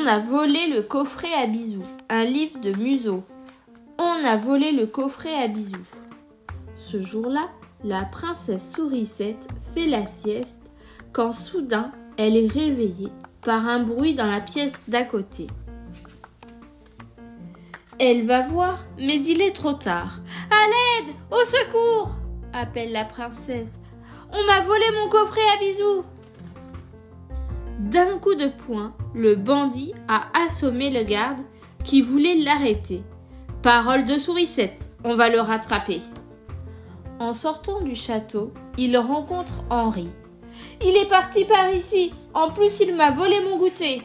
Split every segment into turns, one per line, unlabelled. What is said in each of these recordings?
On a volé le coffret à bisous, un livre de Museau. On a volé le coffret à bisous. Ce jour-là, la princesse Sourisette fait la sieste quand soudain elle est réveillée par un bruit dans la pièce d'à côté. Elle va voir, mais il est trop tard. À l'aide Au secours appelle la princesse. On m'a volé mon coffret à bisous. D'un coup de poing, le bandit a assommé le garde qui voulait l'arrêter. Parole de sourisette, on va le rattraper. En sortant du château, il rencontre Henri. Il est parti par ici. En plus, il m'a volé mon goûter.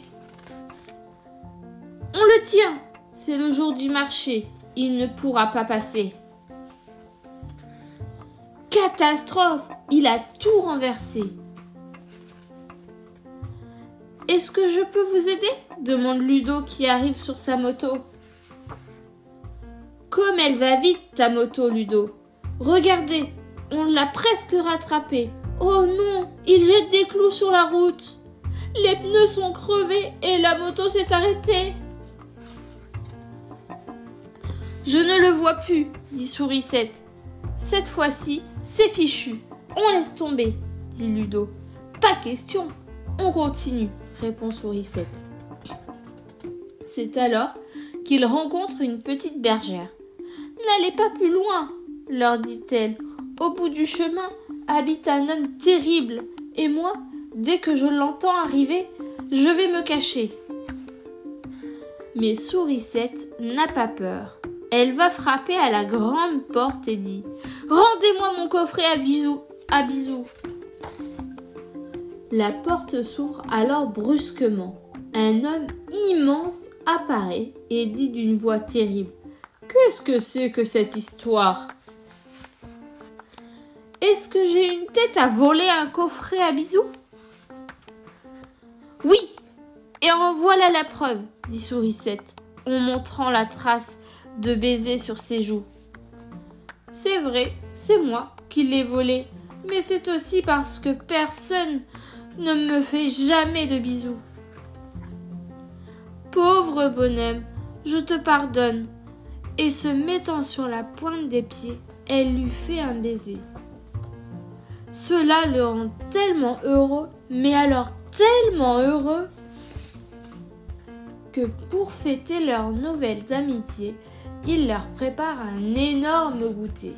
On le tient. C'est le jour du marché. Il ne pourra pas passer. Catastrophe Il a tout renversé. Est-ce que je peux vous aider? demande Ludo qui arrive sur sa moto. Comme elle va vite, ta moto, Ludo. Regardez, on l'a presque rattrapée. Oh non, il jette des clous sur la route. Les pneus sont crevés et la moto s'est arrêtée. Je ne le vois plus, dit Sourisette. Cette fois-ci, c'est fichu. On laisse tomber, dit Ludo. Pas question. On continue, répond Sourisette. C'est alors qu'il rencontre une petite bergère. N'allez pas plus loin, leur dit-elle. Au bout du chemin habite un homme terrible, et moi, dès que je l'entends arriver, je vais me cacher. Mais Sourisette n'a pas peur. Elle va frapper à la grande porte et dit Rendez-moi mon coffret à bisous, à bisous. La porte s'ouvre alors brusquement. Un homme immense apparaît et dit d'une voix terrible Qu'est-ce que c'est que cette histoire? Est-ce que j'ai une tête à voler un coffret à bisous? Oui, et en voilà la preuve, dit Sourisette, en montrant la trace de baiser sur ses joues. C'est vrai, c'est moi qui l'ai volé, mais c'est aussi parce que personne ne me fait jamais de bisous. Pauvre bonhomme, je te pardonne. Et se mettant sur la pointe des pieds, elle lui fait un baiser. Cela le rend tellement heureux, mais alors tellement heureux, que pour fêter leurs nouvelles amitiés, il leur prépare un énorme goûter.